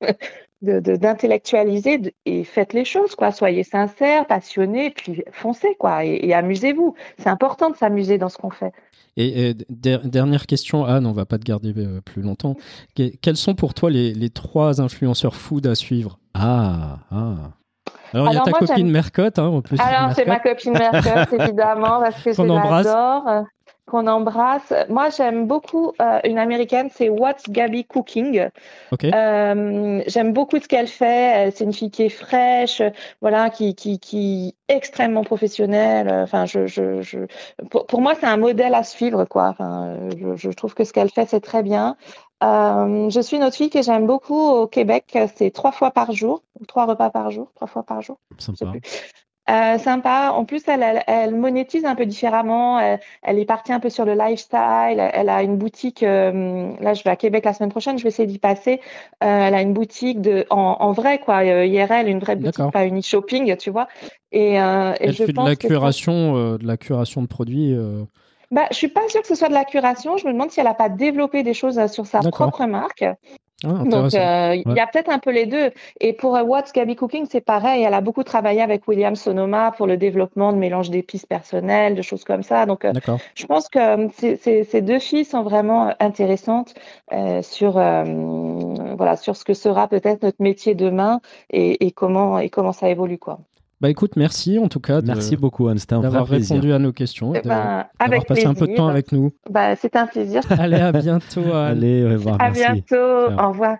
d'intellectualiser et faites les choses, quoi. Soyez sincères, passionnés, puis foncez, quoi, et, amusez-vous. C'est important de s'amuser dans ce qu'on fait. Et, dernière question, Anne, on va pas te garder euh, plus longtemps. quels sont pour toi les, les trois influenceurs food à suivre? Ah, ah. Alors, il y a ta copine Mercotte, hein, en plus. Alors, c'est ma copine Mercotte, évidemment, parce que je l'adore qu'on embrasse. Moi, j'aime beaucoup euh, une américaine, c'est What's Gabby Cooking. Euh, j'aime beaucoup ce qu'elle fait. C'est une fille qui est fraîche, voilà, qui qui qui extrêmement professionnelle. Enfin, je, je, je pour, moi, c'est un modèle à suivre, quoi. Enfin, je, je trouve que ce qu'elle fait, c'est très bien. Euh, je suis une autre fille que j'aime beaucoup au Québec. C'est trois fois par jour, trois repas par jour, trois fois par jour. Sympa. Euh, sympa. En plus, elle, elle, monétise un peu différemment. Elle, est partie un peu sur le lifestyle. Elle, a une boutique. Euh, là, je vais à Québec la semaine prochaine. Je vais essayer d'y passer. Euh, elle a une boutique de en, en vrai quoi, IRL, une vraie boutique, pas une e-shopping, tu vois. Et, elle je fait pense de la curation, de la curation de produits. Bah, je suis pas sûre que ce soit de la curation. Je me demande si elle n'a pas développé des choses sur sa propre marque. Ah, Donc, euh, il y a peut-être un peu les deux. Et pour euh, What's Gabby Cooking, c'est pareil. Elle a beaucoup travaillé avec William Sonoma pour le développement de mélange d'épices personnelles, de choses comme ça. Donc, euh, je pense que ces deux filles sont vraiment intéressantes sur, voilà, sur ce que sera peut-être notre métier demain et, et, comment, et comment ça évolue. Quoi. Bah écoute, merci en tout cas de- Merci beaucoup, Anne. C'était un d'avoir répondu à nos questions et Eh ben, d'avoir passé un peu de temps avec nous. Bah, c'est un plaisir. Allez, à bientôt. Anne. Allez, au revoir. À merci. bientôt. Au revoir.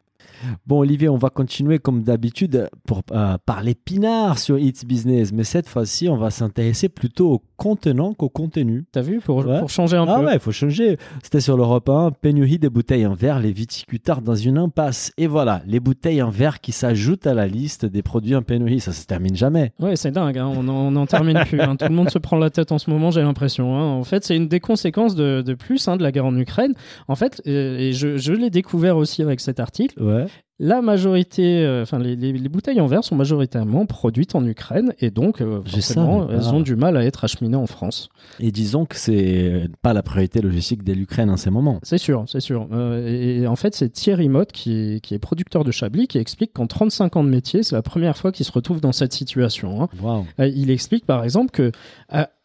Bon, Olivier, on va continuer comme d'habitude pour euh, parler pinard sur It's Business, mais cette fois-ci, on va s'intéresser plutôt au contenant qu'au contenu. T'as vu pour, Ouais. pour changer un Ah peu. ouais, il faut changer. C'était sur l'Europe 1, pénurie des bouteilles en verre, les viticulteurs dans une impasse. Et voilà, les bouteilles en verre qui s'ajoutent à la liste des produits en pénurie. Ça se termine jamais. Ouais, c'est dingue, hein, on n'en termine plus. hein. Tout le monde se prend la tête en ce moment, j'ai l'impression. hein. En fait, c'est une des conséquences de, de plus hein, de la guerre en Ukraine. En fait, euh, et je, je l'ai découvert aussi avec cet article, Ouais. La majorité, euh, enfin les, les- les bouteilles en verre sont majoritairement produites en Ukraine et donc euh, forcément elles pas. ont du mal à être acheminées en France. Et disons que c'est pas la priorité logistique de l'Ukraine en ces moments. C'est sûr, c'est sûr. Euh, et, et en fait, c'est Thierry Motte qui est, qui est producteur de Chablis qui explique qu'en 35 ans de métier, c'est la première fois qu'il se retrouve dans cette situation. hein. Euh, Il explique par exemple que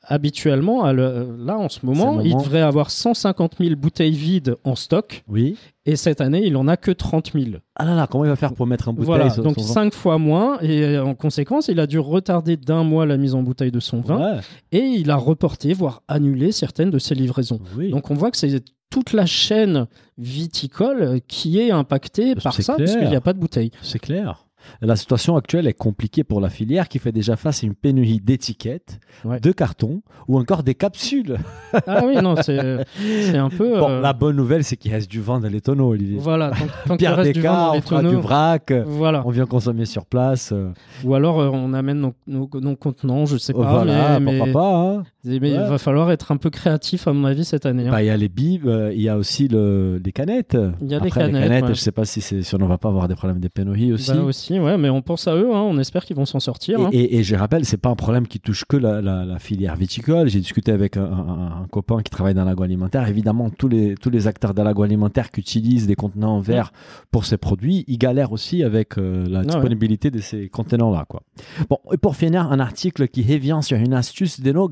habituellement, à le- là en ce moment, il devrait avoir 150 000 bouteilles vides en stock Oui. et cette année, il en a que 30 000. Ah là là, comment il va faire pour mettre en bouteille Voilà, son- donc son vin 5 fois moins et euh, en conséquence, il a dû retarder d'un mois la mise en bouteille de son vin Ouais, et il a reporté, voire annulé certaines de ses livraisons. oui. Donc on voit que c'est toute la chaîne viticole qui est impactée par ça clair. parce qu'il n'y a pas de bouteille. C'est clair. La situation actuelle est compliquée pour la filière qui fait déjà face à une pénurie d'étiquettes, Ouais. de cartons ou encore des capsules. Ah oui, non, c'est un peu... Bon, euh, la bonne nouvelle, c'est qu'il reste du vin dans les tonneaux, Olivier. Voilà, tant, tant Pierre reste du vin Descartes, on fera du vrac, voilà. on vient consommer sur place. euh, Ou alors euh, on amène nos, nos, nos contenants, je sais pas, voilà, mais, pourquoi mais- pas. hein. Mais il va falloir être un peu créatif à mon avis cette année. hein. Bah, Il y a les bibes, euh, il y a aussi le, les canettes. Il y a les Après, canettes, ouais. je sais pas si, si on ne va pas avoir des problèmes de pénurie aussi. Bah aussi, ouais, mais on pense à eux, hein, on espère qu'ils vont s'en sortir. hein. Et, je rappelle, c'est pas un problème qui touche que la, la- la filière viticole. J'ai discuté avec un, un- un copain qui travaille dans l'agroalimentaire. Évidemment, tous les, tous les acteurs de l'agroalimentaire qui utilisent des contenants en verre pour ces produits, ils galèrent aussi avec euh, la Ah disponibilité de ces contenants-là. Bon, et pour finir, un article qui revient sur une astuce de nos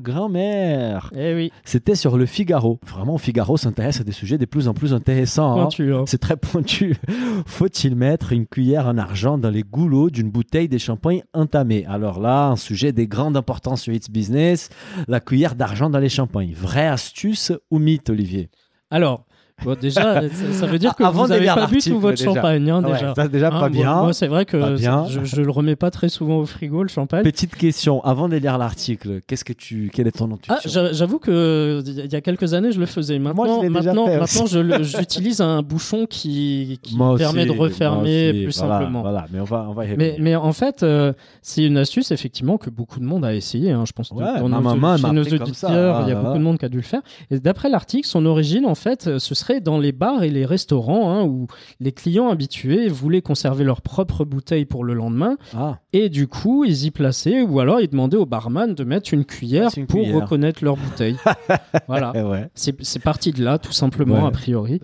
Eh oui, C'était sur le Figaro. Vraiment, Figaro s'intéresse à des sujets de plus en plus intéressants. hein. pointu. hein. C'est très pointu. Faut-il mettre une cuillère en argent dans les goulots d'une bouteille de champagne entamée? Alors là, un sujet de grande importance sur It's Business, la cuillère d'argent dans les champagnes. Vraie astuce ou mythe, Olivier? Alors, bon, déjà, ça, ça veut dire que Avant vous n'avez pas bu tout votre déjà. champagne, hein, Ouais, déjà. ça, déjà Hein, pas moi- bien. Moi, c'est vrai que je, je le remets pas très souvent au frigo, le champagne. Petite question, avant de lire l'article, qu'est-ce que tu, quelle est ton intuition Ah, j'a- j'avoue que il y a quelques années, je le faisais. Maintenant, déjà maintenant, maintenant, j'utilise un bouchon qui, qui Moi permet de refermer moi aussi. plus Voilà, simplement. Voilà, mais on va, on va y Mais, mais en fait, euh, c'est une astuce effectivement que beaucoup de monde a essayé. hein, je pense que Ouais, dans nos, maman, chez auditeurs, il y a ah, beaucoup ah. de monde qui a dû le faire. Et d'après l'article, son origine, en fait, euh, ce serait dans les bars et les restaurants hein, où les clients habitués voulaient conserver leur propre bouteille pour le lendemain. Ah, Et du coup, ils y plaçaient ou alors ils demandaient au barman de mettre une cuillère une pour cuillère. reconnaître leur bouteille. voilà. eh ouais, C'est parti de là, tout simplement, Ouais. a priori.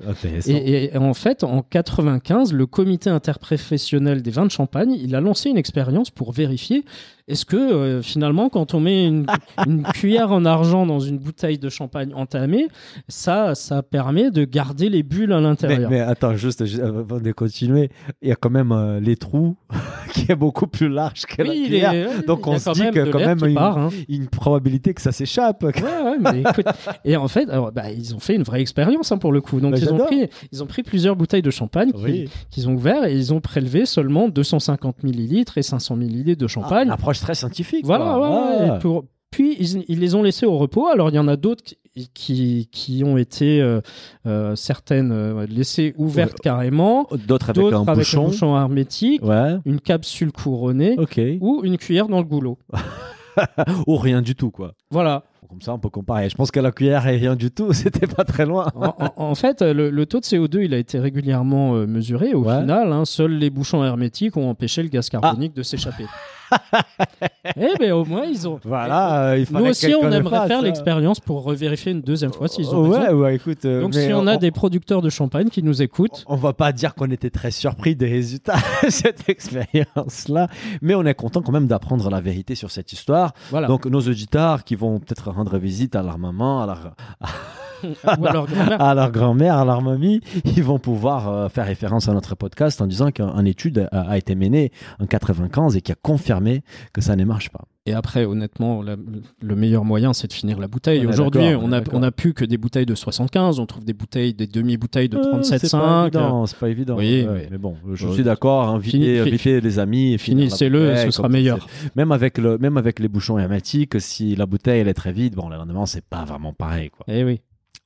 Et, et en fait, en 95, le comité interprofessionnel des vins de champagne, il a lancé une expérience pour vérifier est-ce que euh, finalement, quand on met une, une cuillère en argent dans une bouteille de champagne entamée, ça, ça permet de garder les bulles à Mais, l'intérieur. mais attends, juste juste avant de continuer, il y a quand même euh, les trous qui est beaucoup plus large que Oui, il cuillère. est- ouais, Donc on se dit que quand même qui une- part, hein. Une probabilité que ça s'échappe. Ouais, ouais, mais écoute. Et en fait, alors, bah, ils ont fait une vraie expérience hein, pour le coup. Donc Bah, ils, ont pris, ils ont pris plusieurs bouteilles de champagne Oui. qu'ils ont ouvert et ils ont prélevé seulement 250 millilitres et 500 millilitres de champagne. Ah, une approche très scientifique. Voilà, ouais, Ouais. et pour- Puis ils, ils les ont laissés au repos. Alors il y en a d'autres qui, qui, qui ont été euh, euh, certaines euh, laissées ouvertes carrément, D'autres avec un avec bouchon. un bouchon hermétique, Ouais, une capsule couronnée ou une cuillère dans le goulot. Ou rien du tout, quoi. Voilà. Comme ça, on peut comparer. Je pense que la cuillère et rien du tout, c'était pas très loin. En, en- en fait, le, le taux de CO2 il a été régulièrement mesuré. Au Ouais. final, hein, seuls les bouchons hermétiques ont empêché le gaz carbonique de s'échapper. eh ben au moins ils ont. Voilà, euh, il Nous aussi, on aimerait fasse, faire hein. l'expérience pour revérifier une deuxième fois s'ils ont Ouais, raison. ouais, écoute. euh, Donc si on a des producteurs de champagne qui nous écoutent, On va pas dire qu'on était très surpris des résultats de cette expérience-là, mais on est content quand même d'apprendre la vérité sur cette histoire. voilà. Donc nos auditeurs qui vont peut-être rendre visite à leur maman, à leur, Ou alors grand-mère. à leur grand-mère, à leur mamie, ils vont pouvoir euh, faire référence à notre podcast en disant qu'une étude a, a été menée en 95 et qui a confirmé que ça ne marche pas. Et après, honnêtement, la- le meilleur moyen, c'est de finir la bouteille. Aujourd'hui, on on est a, d'accord. on a plus que des bouteilles de 75, on trouve des bouteilles, des demi-bouteilles de Euh, 37,5. c'est pas évident, c'est pas évident. Oui, Ouais, mais- mais bon, je suis d'accord. Inviter, Fini- inviter les amis, et Finissez-le, ce sera meilleur. Même avec le, même avec les bouchons hermétiques, si la bouteille elle est très vide, bon, le lendemain c'est pas vraiment pareil, quoi. Eh oui.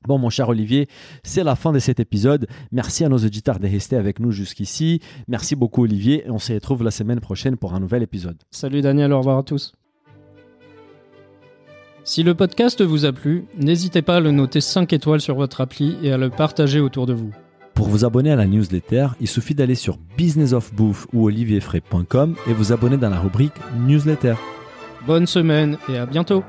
Bon, mon cher Olivier, c'est la fin de cet épisode. Merci à nos auditeurs de rester avec nous jusqu'ici. Merci beaucoup, Olivier. Et on se retrouve la semaine prochaine pour un nouvel épisode. Salut Daniel, au revoir à tous. Si le podcast vous a plu, n'hésitez pas à le noter 5 étoiles sur votre appli et à le partager autour de vous. Pour vous abonner à la newsletter, il suffit d'aller sur businessofbouffe ou olivierfray.com et vous abonner dans la rubrique newsletter. Bonne semaine et à bientôt